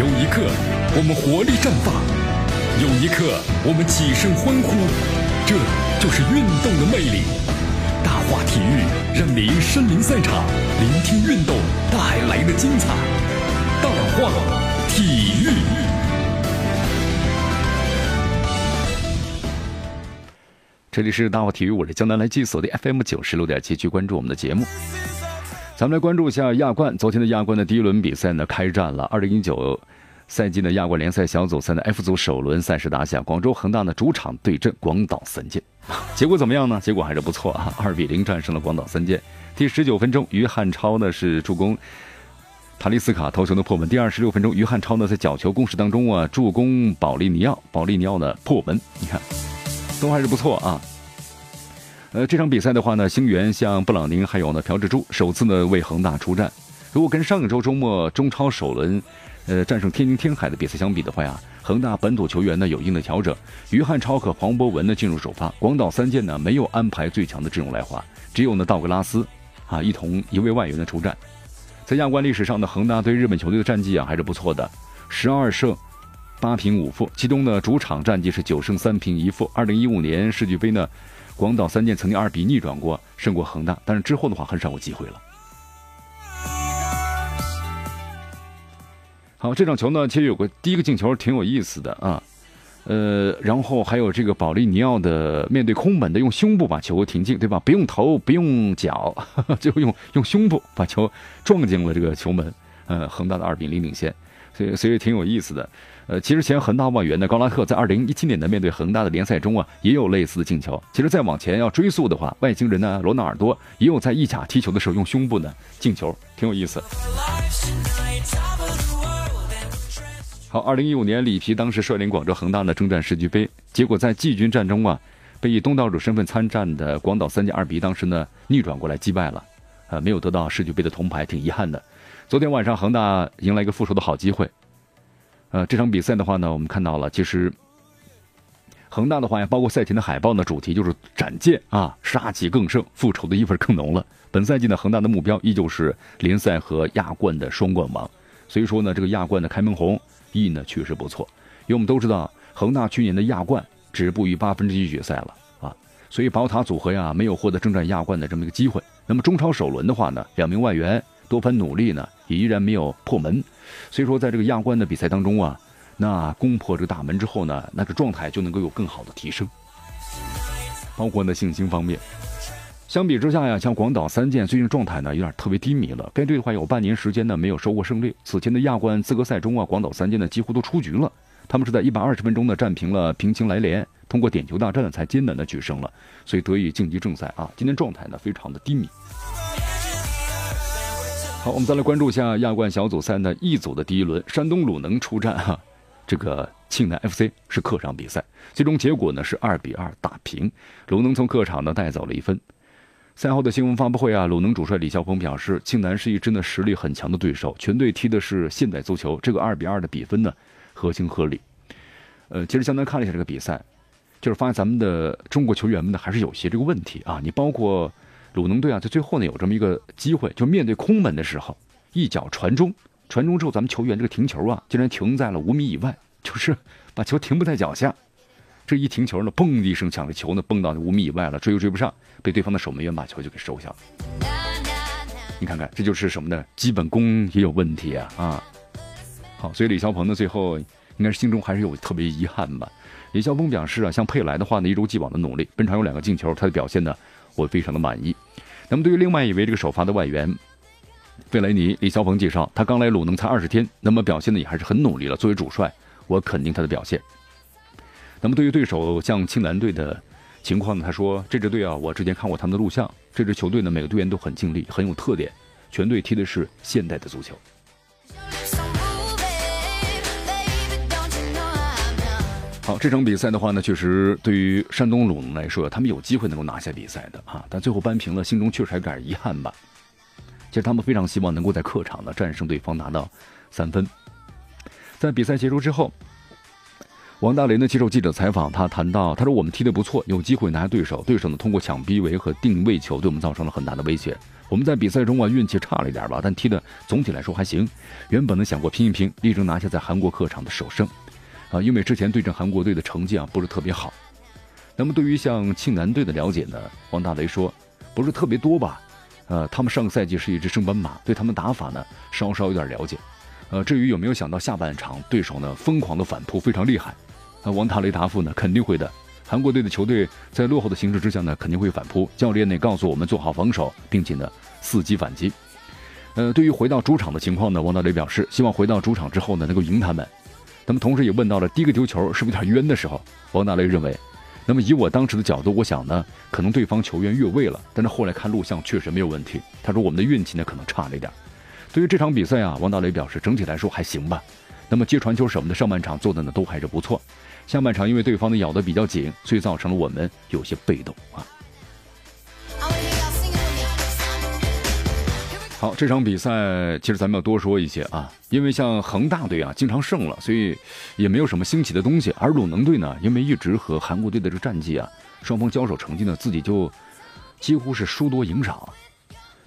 有一刻，我们活力绽放；有一刻，我们起身欢呼。这就是运动的魅力。大话体育让您身临赛场，聆听运动带来的精彩。大话体育。这里是大话体育，我是江南来记所的 FM 九十六点七，去关注我们的节目。咱们来关注一下亚冠。昨天的亚冠的第一轮比赛呢，开战了。二零一九赛季的亚冠联赛小组赛的 F 组首轮赛事打响，广州恒大呢主场对阵广岛三剑，结果怎么样呢？结果还是不错啊，二比零战胜了广岛三剑。第十九分钟，于汉超呢是助攻塔利斯卡头球的破门。第二十六分钟，于汉超呢在角球攻势当中啊助攻保利尼奥，保利尼奥呢破门。你看，都还是不错啊。呃，这场比赛的话呢，星源像布朗宁还有呢朴智珠首次呢为恒大出战。如果跟上一周周末中超首轮，呃战胜天津天海的比赛相比的话呀，恒大本土球员呢有一定的调整。于汉超和黄博文呢进入首发，广岛三剑呢没有安排最强的阵容来华，只有呢道格拉斯啊一同一位外援的出战。在亚冠历史上呢，恒大对日本球队的战绩啊还是不错的，十二胜八平五负，其中呢主场战绩是九胜三平一负。二零一五年世俱杯呢。广岛三剑曾经二比逆转过，胜过恒大，但是之后的话很少有机会了。好，这场球呢，其实有个第一个进球挺有意思的啊，呃，然后还有这个保利尼奥的面对空门的用胸部把球停进，对吧？不用头，不用脚，就用用胸部把球撞进了这个球门，呃，恒大的二比零领先，所以所以挺有意思的。呃，其实前恒大外援的高拉特在二零一七年的面对恒大的联赛中啊，也有类似的进球。其实再往前要追溯的话，外星人呢罗纳尔多也有在意甲踢球的时候用胸部呢进球，挺有意思。好，二零一五年里皮当时率领广州恒大呢征战世俱杯，结果在季军战中啊，被以东道主身份参战的广岛三剑二比当时呢逆转过来击败了，呃，没有得到世俱杯的铜牌，挺遗憾的。昨天晚上恒大迎来一个复仇的好机会。呃，这场比赛的话呢，我们看到了，其实恒大的话呀，包括赛前的海报呢，主题就是斩剑啊，杀气更盛，复仇的意味更浓了。本赛季呢，恒大的目标依旧是联赛和亚冠的双冠王。所以说呢，这个亚冠的开门红意呢确实不错。因为我们都知道，恒大去年的亚冠止步于八分之一决赛了啊，所以宝塔组合呀没有获得征战亚冠的这么一个机会。那么中超首轮的话呢，两名外援多番努力呢，也依然没有破门。所以说，在这个亚冠的比赛当中啊，那攻破这个大门之后呢，那个状态就能够有更好的提升，包括呢信心方面。相比之下呀，像广岛三剑最近状态呢有点特别低迷了。该队的话有半年时间呢没有收获胜利。此前的亚冠资格赛中啊，广岛三剑呢几乎都出局了。他们是在一百二十分钟呢战平了平清来连，通过点球大战才艰难的取胜了，所以得以晋级正赛啊。今天状态呢非常的低迷。好，我们再来关注一下亚冠小组赛的 E 组的第一轮，山东鲁能出战哈，这个庆南 FC 是客场比赛，最终结果呢是二比二打平，鲁能从客场呢带走了一分。赛后的新闻发布会啊，鲁能主帅李霄鹏表示，庆南是一支呢实力很强的对手，全队踢的是现代足球，这个二比二的比分呢合情合理。呃，其实相当看了一下这个比赛，就是发现咱们的中国球员们呢还是有些这个问题啊，你包括。鲁能队啊，在最后呢有这么一个机会，就面对空门的时候，一脚传中，传中之后，咱们球员这个停球啊，竟然停在了五米以外，就是把球停不在脚下。这一停球呢，嘣的一声，抢着球呢，蹦到五米以外了，追又追不上，被对方的守门员把球就给收下了。你看看，这就是什么呢？基本功也有问题啊啊！好，所以李霄鹏呢，最后应该是心中还是有特别遗憾吧。李霄鹏表示啊，像佩莱的话呢，一如既往的努力，本场有两个进球，他的表现呢。我非常的满意。那么对于另外一位这个首发的外援费雷尼，李霄鹏介绍，他刚来鲁能才二十天，那么表现的也还是很努力了。作为主帅，我肯定他的表现。那么对于对手像青南队的情况呢，他说这支队啊，我之前看过他们的录像，这支球队呢每个队员都很尽力，很有特点，全队踢的是现代的足球。好，这场比赛的话呢，确实对于山东鲁能来说，他们有机会能够拿下比赛的啊，但最后扳平了，心中确实还有点遗憾吧。其实他们非常希望能够在客场呢战胜对方，拿到三分。在比赛结束之后，王大雷呢接受记者采访，他谈到，他说我们踢得不错，有机会拿下对手，对手呢通过抢逼围和定位球对我们造成了很大的威胁。我们在比赛中啊运气差了一点吧，但踢的总体来说还行。原本呢想过拼一拼，力争拿下在韩国客场的首胜，啊，因为之前对阵韩国队的成绩啊不是特别好。那么对于像庆南队的了解呢，王大雷说不是特别多吧，呃，他们上个赛季是一支升班马，对他们打法呢稍稍有点了解。呃，至于有没有想到下半场对手呢疯狂的反扑非常厉害。那王大雷答复呢？肯定会的。韩国队的球队在落后的形势之下呢，肯定会反扑。教练呢告诉我们做好防守，并且呢伺机反击。呃，对于回到主场的情况呢，王大雷表示希望回到主场之后呢能够赢他们。那么同时也问到了第一个丢球是不是有点冤的时候，王大雷认为，那么以我当时的角度，我想呢可能对方球员越位了，但是后来看录像确实没有问题。他说我们的运气呢可能差了一点。对于这场比赛啊，王大雷表示整体来说还行吧。那么接传球什么的，上半场做的呢都还是不错。下半场因为对方的咬得比较紧，所以造成了我们有些被动啊。好，这场比赛其实咱们要多说一些啊，因为像恒大队啊经常胜了，所以也没有什么新奇的东西。而鲁能队呢，因为一直和韩国队的这战绩啊，双方交手成绩呢自己就几乎是输多赢少。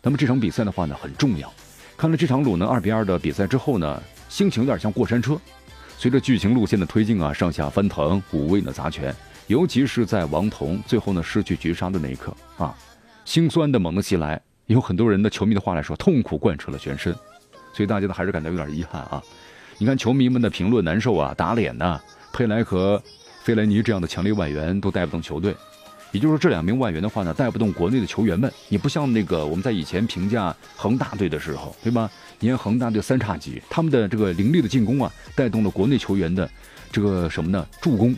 那么这场比赛的话呢很重要。看了这场鲁能二比二的比赛之后呢，心情有点像过山车。随着剧情路线的推进啊，上下翻腾，五味呢杂全。尤其是在王彤最后呢失去绝杀的那一刻啊，心酸的猛地袭来。有很多人的球迷的话来说，痛苦贯彻了全身，所以大家呢还是感到有点遗憾啊。你看球迷们的评论难受啊，打脸呐。佩莱和费莱尼这样的强力外援都带不动球队，也就是说这两名外援的话呢，带不动国内的球员们。你不像那个我们在以前评价恒大队的时候，对吧？你看恒大队三叉戟，他们的这个凌厉的进攻啊，带动了国内球员的这个什么呢？助攻，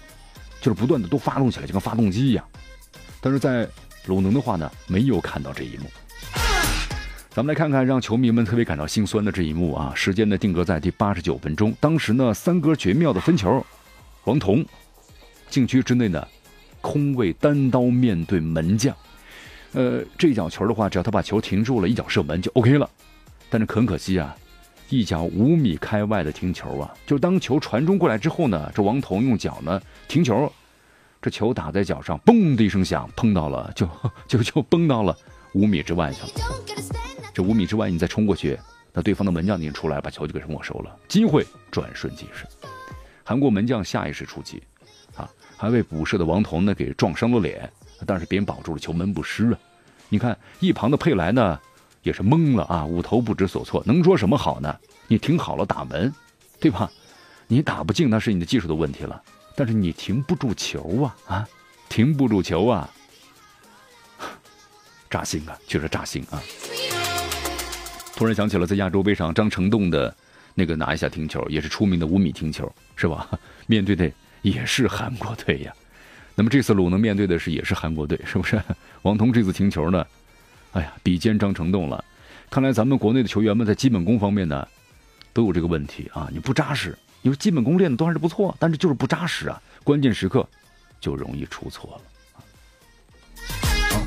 就是不断的都发动起来，就跟发动机一样。但是在鲁能的话呢，没有看到这一幕。咱们来看看让球迷们特别感到心酸的这一幕啊！时间呢定格在第八十九分钟，当时呢三哥绝妙的分球，王彤禁区之内呢空位单刀面对门将，呃，这脚球的话，只要他把球停住了，一脚射门就 OK 了。但是很可惜啊，一脚五米开外的停球啊！就当球传中过来之后呢，这王彤用脚呢停球，这球打在脚上，嘣的一声响，碰到了，就 就就崩到了五米之外去了。这五米之外你再冲过去，那对方的门将已经出来，把球就给没收了，机会转瞬即逝。韩国门将下意识出击，啊，还被补射的王彤呢给撞伤了脸，但是别人保住了球门不失啊！你看一旁的佩莱呢？也是懵了啊，捂头不知所措，能说什么好呢？你停好了打门，对吧？你打不进那是你的技术的问题了，但是你停不住球啊啊，停不住球啊，扎心啊，确实扎心啊！突然想起了在亚洲杯上张成栋的那个拿一下停球，也是出名的五米停球，是吧？面对的也是韩国队呀。那么这次鲁能面对的是也是韩国队，是不是？王彤这次停球呢？哎呀，比肩张成栋了，看来咱们国内的球员们在基本功方面呢，都有这个问题啊！你不扎实，你说基本功练的都还是不错，但是就是不扎实啊，关键时刻就容易出错了！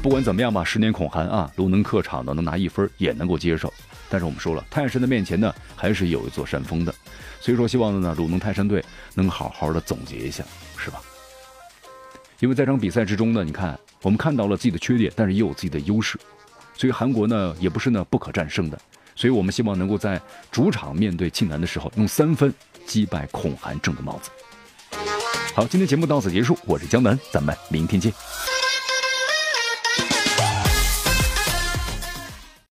不管怎么样吧，十年恐寒啊，鲁能客场呢能拿一分也能够接受，但是我们说了，泰山的面前呢还是有一座山峰的，所以说希望呢鲁能泰山队能好好的总结一下，是吧？因为在这场比赛之中呢，你看我们看到了自己的缺点，但是也有自己的优势。所以韩国呢也不是呢不可战胜的，所以我们希望能够在主场面对庆南的时候用三分击败孔韩正的帽子。好，今天节目到此结束，我是江南，咱们明天见。